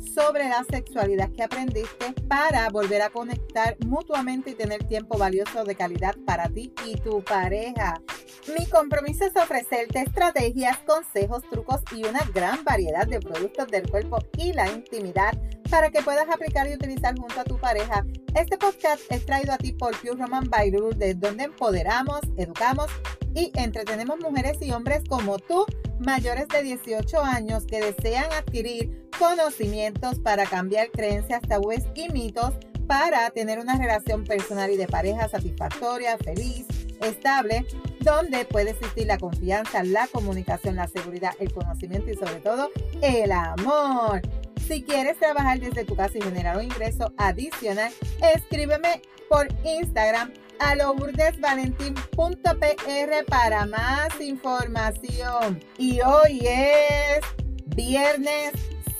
sobre la sexualidad que aprendiste para volver a conectar mutuamente y tener tiempo valioso de calidad para ti y tu pareja. Mi compromiso es ofrecerte estrategias, consejos, trucos y una gran variedad de productos del cuerpo y la intimidad para que puedas aplicar y utilizar junto a tu pareja. Este podcast es traído a ti por Pure Roman by desde donde empoderamos, educamos y entretenemos mujeres y hombres como tú, mayores de 18 años que desean adquirir conocimientos para cambiar creencias, tabúes y mitos para tener una relación personal y de pareja satisfactoria, feliz, estable, donde puede existir la confianza, la comunicación, la seguridad, el conocimiento y sobre todo el amor. Si quieres trabajar desde tu casa y generar un ingreso adicional, escríbeme por Instagram a lourdesvalentín.pr para más información. Y hoy es viernes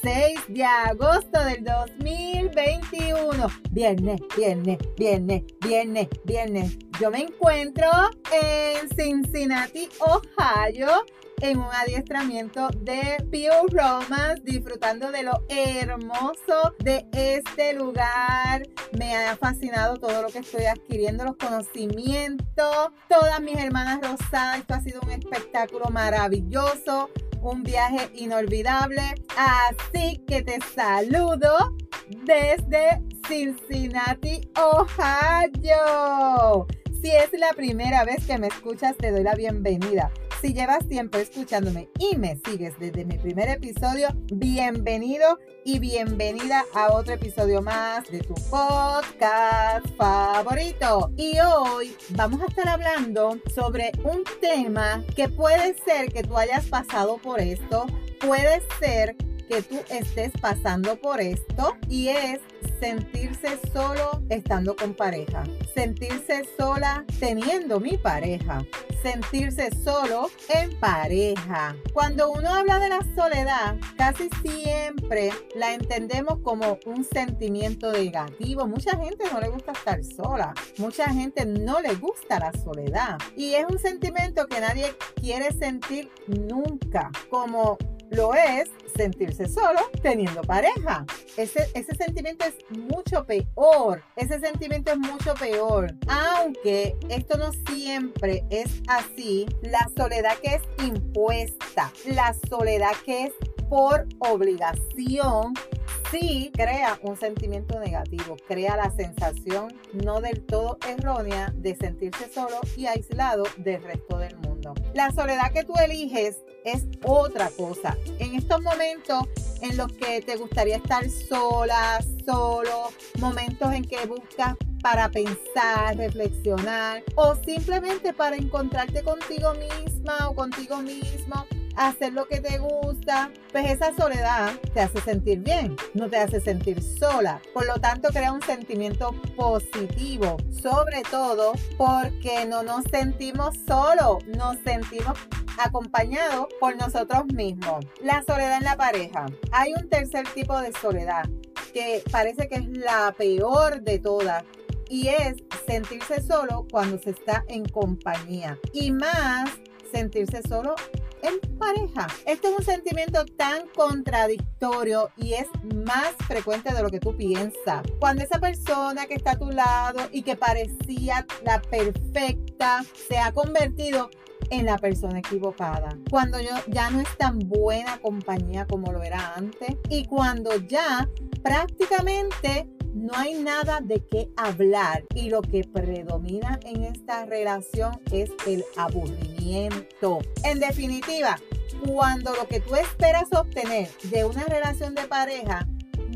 6 de agosto del 2021. Viernes, viernes, viernes, viernes, viernes. Yo me encuentro en Cincinnati, Ohio en un adiestramiento de Pure Romance, disfrutando de lo hermoso de este lugar. Me ha fascinado todo lo que estoy adquiriendo, los conocimientos, todas mis hermanas rosadas. Esto ha sido un espectáculo maravilloso, un viaje inolvidable. Así que te saludo desde Cincinnati, Ohio. Si es la primera vez que me escuchas, te doy la bienvenida. Si llevas tiempo escuchándome y me sigues desde mi primer episodio, bienvenido y bienvenida a otro episodio más de tu podcast favorito. Y hoy vamos a estar hablando sobre un tema que puede ser que tú hayas pasado por esto, puede ser que tú estés pasando por esto y es sentirse solo estando con pareja, sentirse sola teniendo mi pareja, sentirse solo en pareja. Cuando uno habla de la soledad, casi siempre la entendemos como un sentimiento negativo. Mucha gente no le gusta estar sola, mucha gente no le gusta la soledad y es un sentimiento que nadie quiere sentir nunca, como lo es sentirse solo teniendo pareja. Ese, sentimiento es mucho peor. Ese sentimiento es mucho peor. Aunque esto no siempre es así, la soledad que es impuesta, la soledad que es por obligación, sí crea un sentimiento negativo, crea la sensación no del todo errónea de sentirse solo y aislado del resto del mundo. La soledad que tú eliges es otra cosa. En estos momentos en los que te gustaría estar sola, solo, momentos en que buscas para pensar, reflexionar o simplemente para encontrarte contigo misma o contigo mismo, hacer lo que te gusta, pues esa soledad te hace sentir bien, no te hace sentir sola. Por lo tanto, crea un sentimiento positivo, sobre todo porque no nos sentimos solos, nos sentimos acompañado por nosotros mismos. La soledad en la pareja. Hay un tercer tipo de soledad que parece que es la peor de todas y es sentirse solo cuando se está en compañía y más sentirse solo en pareja. Este es un sentimiento tan contradictorio y es más frecuente de lo que tú piensas. Cuando esa persona que está a tu lado y que parecía la perfecta se ha convertido en la persona equivocada. Cuando ya no es tan buena compañía como lo era antes y cuando ya prácticamente no hay nada de qué hablar y lo que predomina en esta relación es el aburrimiento. En definitiva, cuando lo que tú esperas obtener de una relación de pareja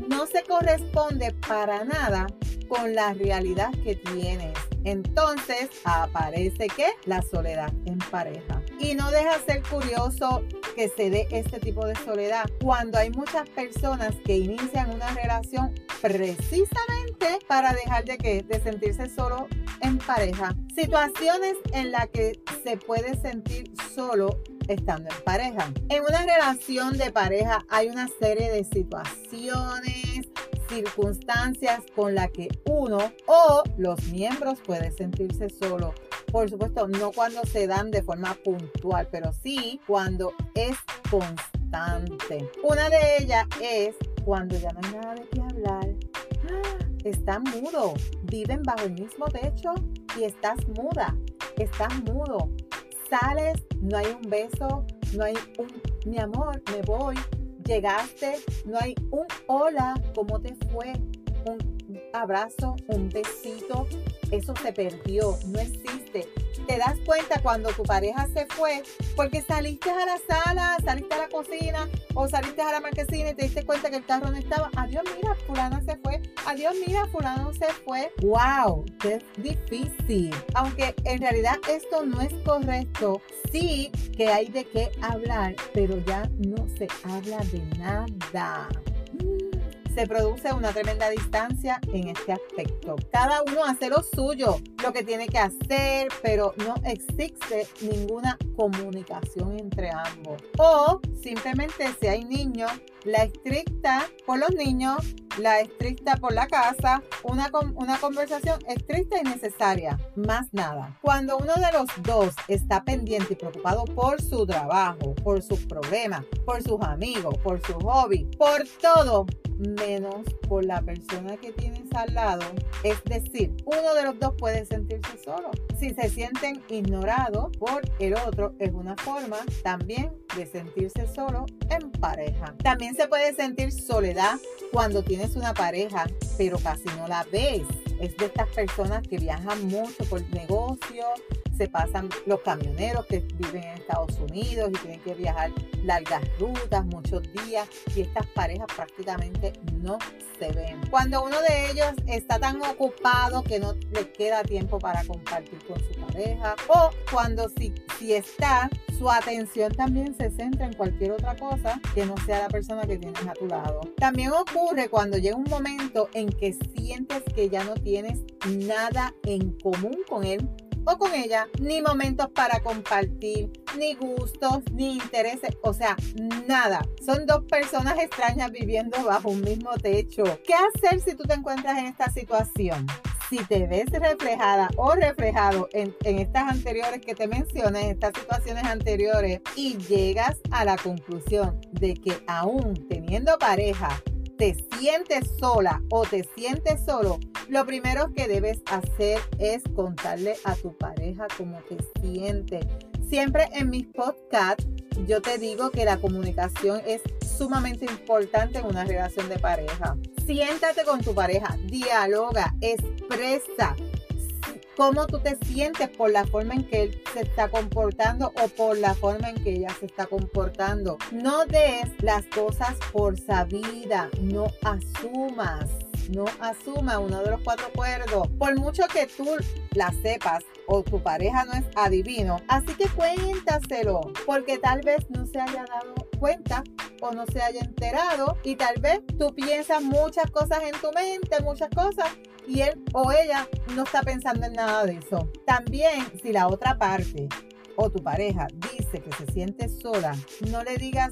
no se corresponde para nada con la realidad que tienes entonces aparece que la soledad en pareja. Y no deja ser curioso que se dé este tipo de soledad cuando hay muchas personas que inician una relación precisamente para dejar de que de sentirse solo en pareja. Situaciones en las que se puede sentir solo estando en pareja. En una relación de pareja hay una serie de situaciones, circunstancias con las que uno o los miembros puede sentirse solo. Por supuesto, no cuando se dan de forma puntual, pero sí cuando es constante. Una de ellas es cuando ya no hay nada de qué hablar. Estás mudo, viven bajo el mismo techo y estás muda, estás mudo. Sales, no hay un beso, no hay un mi amor, me voy, llegaste, no hay un hola, ¿cómo te fue? Un abrazo, un besito, eso se perdió, no existe te das cuenta cuando tu pareja se fue porque saliste a la sala, saliste a la cocina o saliste a la marquesina y te diste cuenta que el carro no estaba. Adiós, mira, fulano se fue. Adiós, mira, fulano se fue. ¡Wow! ¡Qué difícil! Aunque en realidad esto no es correcto, sí que hay de qué hablar, pero ya no se habla de nada se produce una tremenda distancia en este aspecto. Cada uno hace lo suyo, lo que tiene que hacer, pero no existe ninguna comunicación entre ambos. O simplemente si hay niños, la estricta por los niños, la estricta por la casa, una, una conversación estricta y necesaria, más nada. Cuando uno de los dos está pendiente y preocupado por su trabajo, por sus problemas, por sus amigos, por su hobby, por todo, menos por la persona que tienes al lado. Es decir, uno de los dos puede sentirse solo. Si se sienten ignorados por el otro, es una forma también de sentirse solo en pareja. También se puede sentir soledad cuando tienes una pareja, pero casi no la ves. Es de estas personas que viajan mucho por negocio, se pasan los camioneros que viven en Estados Unidos y tienen que viajar largas rutas, muchos días, y estas parejas prácticamente no se ven. Cuando uno de ellos está tan ocupado que no le queda tiempo para compartir con su pareja, o cuando si, si está, su atención también se centra en cualquier otra cosa que no sea la persona que tienes a tu lado. También ocurre cuando llega un momento en que sientes que ya no tienes nada en común con él o con ella, ni momentos para compartir, ni gustos, ni intereses, o sea, nada. Son dos personas extrañas viviendo bajo un mismo techo. ¿Qué hacer si tú te encuentras en esta situación? Si te ves reflejada o reflejado en, en estas anteriores que te mencioné, en estas situaciones anteriores, y llegas a la conclusión de que aún teniendo pareja, te sientes sola o te sientes solo, lo primero que debes hacer es contarle a tu pareja cómo te sientes. Siempre en mis podcasts yo te digo que la comunicación es sumamente importante en una relación de pareja. Siéntate con tu pareja, dialoga, expresa cómo tú te sientes por la forma en que él se está comportando o por la forma en que ella se está comportando. No des las cosas por sabida, no asumas. No asuma uno de los cuatro acuerdos. Por mucho que tú la sepas o tu pareja no es adivino, así que cuéntaselo, porque tal vez no se haya dado cuenta o no se haya enterado y tal vez tú piensas muchas cosas en tu mente, muchas cosas y él o ella no está pensando en nada de eso. También si la otra parte o tu pareja dice que se siente sola, no le digas,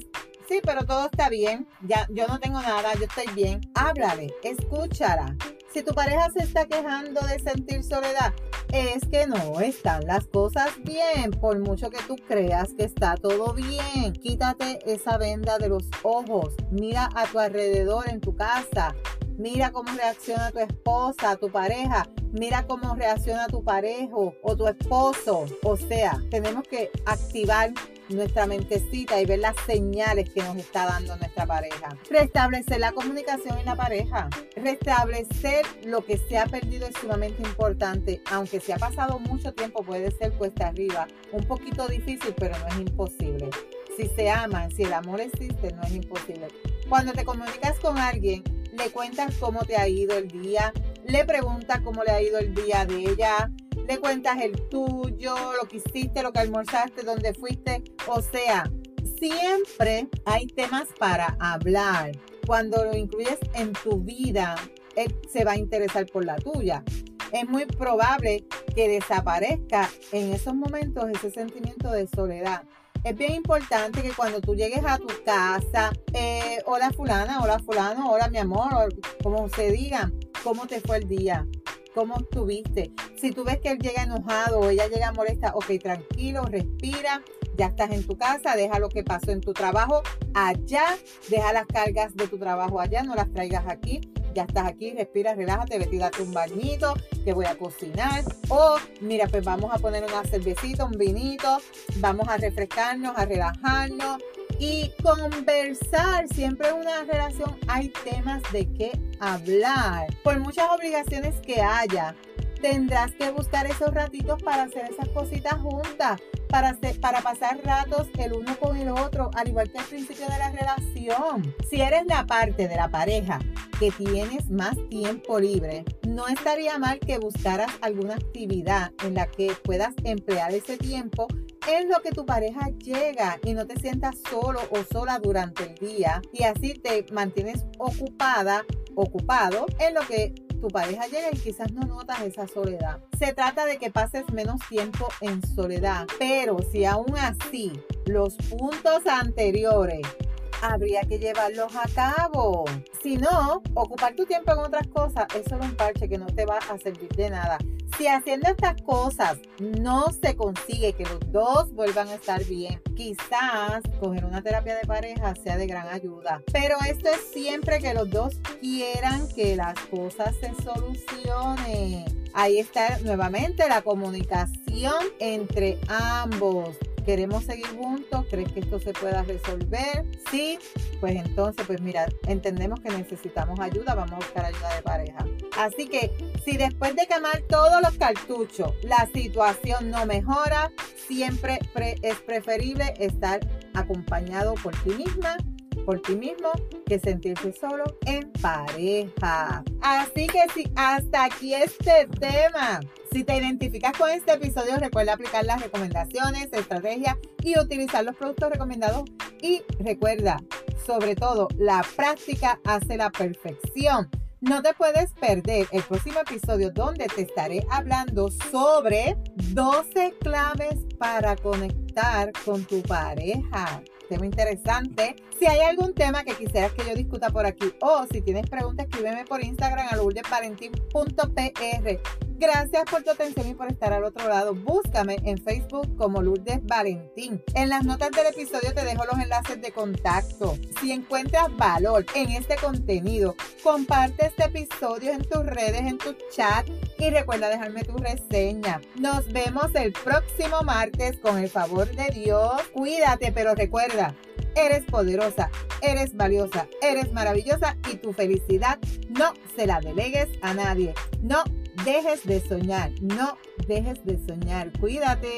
sí, pero todo está bien, ya yo no tengo nada, yo estoy bien. Háblale, escúchala. Si tu pareja se está quejando de sentir soledad, es que no están las cosas bien, por mucho que tú creas que está todo bien. Quítate esa venda de los ojos, mira a tu alrededor en tu casa, Mira cómo reacciona tu esposa, tu pareja. Mira cómo reacciona tu parejo o tu esposo. O sea, tenemos que activar nuestra mentecita y ver las señales que nos está dando nuestra pareja. Restablecer la comunicación en la pareja. Restablecer lo que se ha perdido es sumamente importante. Aunque se ha pasado mucho tiempo, puede ser cuesta arriba. Un poquito difícil, pero no es imposible. Si se aman, si el amor existe, no es imposible. Cuando te comunicas con alguien, le cuentas cómo te ha ido el día, le preguntas cómo le ha ido el día de ella, le cuentas el tuyo, lo que hiciste, lo que almorzaste, dónde fuiste. O sea, siempre hay temas para hablar. Cuando lo incluyes en tu vida, él se va a interesar por la tuya. Es muy probable que desaparezca en esos momentos ese sentimiento de soledad. Es bien importante que cuando tú llegues a tu casa, eh, hola fulana, hola fulano, hola mi amor, como se diga, ¿cómo te fue el día? ¿Cómo estuviste? Si tú ves que él llega enojado o ella llega molesta, ok, tranquilo, respira, ya estás en tu casa, deja lo que pasó en tu trabajo allá, deja las cargas de tu trabajo allá, no las traigas aquí, ya estás aquí, respira, relájate, vete date un bañito, que voy a cocinar. O mira, pues vamos a poner una cervecita, un vinito, vamos a refrescarnos, a relajarnos y conversar. Siempre en una relación hay temas de qué hablar. Por muchas obligaciones que haya, tendrás que buscar esos ratitos para hacer esas cositas juntas para, para pasar ratos el uno con el otro, al igual que al principio de la relación. Si eres la parte de la pareja que tienes más tiempo libre, no estaría mal que buscaras alguna actividad en la que puedas emplear ese tiempo en lo que tu pareja llega y no te sientas solo o sola durante el día y así te mantienes ocupada, ocupado en lo que tu pareja llega y quizás no notas esa soledad. Se trata de que pases menos tiempo en soledad, pero si aún así los puntos anteriores habría que llevarlos a cabo. Si no, ocupar tu tiempo en otras cosas es solo un parche que no te va a servir de nada. Si haciendo estas cosas no se consigue que los dos vuelvan a estar bien, quizás coger una terapia de pareja sea de gran ayuda. Pero esto es siempre que los dos quieran que las cosas se solucionen. Ahí está nuevamente la comunicación entre ambos queremos seguir juntos, crees que esto se pueda resolver, sí, pues entonces, pues mira, entendemos que necesitamos ayuda, vamos a buscar ayuda de pareja. Así que si después de quemar todos los cartuchos la situación no mejora, siempre es preferible estar acompañado por ti misma por ti mismo que sentirse solo en pareja. Así que si hasta aquí este tema. Si te identificas con este episodio, recuerda aplicar las recomendaciones, estrategias y utilizar los productos recomendados. Y recuerda, sobre todo, la práctica hace la perfección. No te puedes perder el próximo episodio donde te estaré hablando sobre 12 claves para conectar con tu pareja tema interesante. Si hay algún tema que quisieras que yo discuta por aquí o si tienes preguntas, escríbeme por Instagram a. Gracias por tu atención y por estar al otro lado. Búscame en Facebook como Lourdes Valentín. En las notas del episodio te dejo los enlaces de contacto. Si encuentras valor en este contenido, comparte este episodio en tus redes, en tu chat y recuerda dejarme tu reseña. Nos vemos el próximo martes con el favor de Dios. Cuídate, pero recuerda, eres poderosa, eres valiosa, eres maravillosa y tu felicidad no se la delegues a nadie. No dejes de soñar, no dejes de soñar. Cuídate.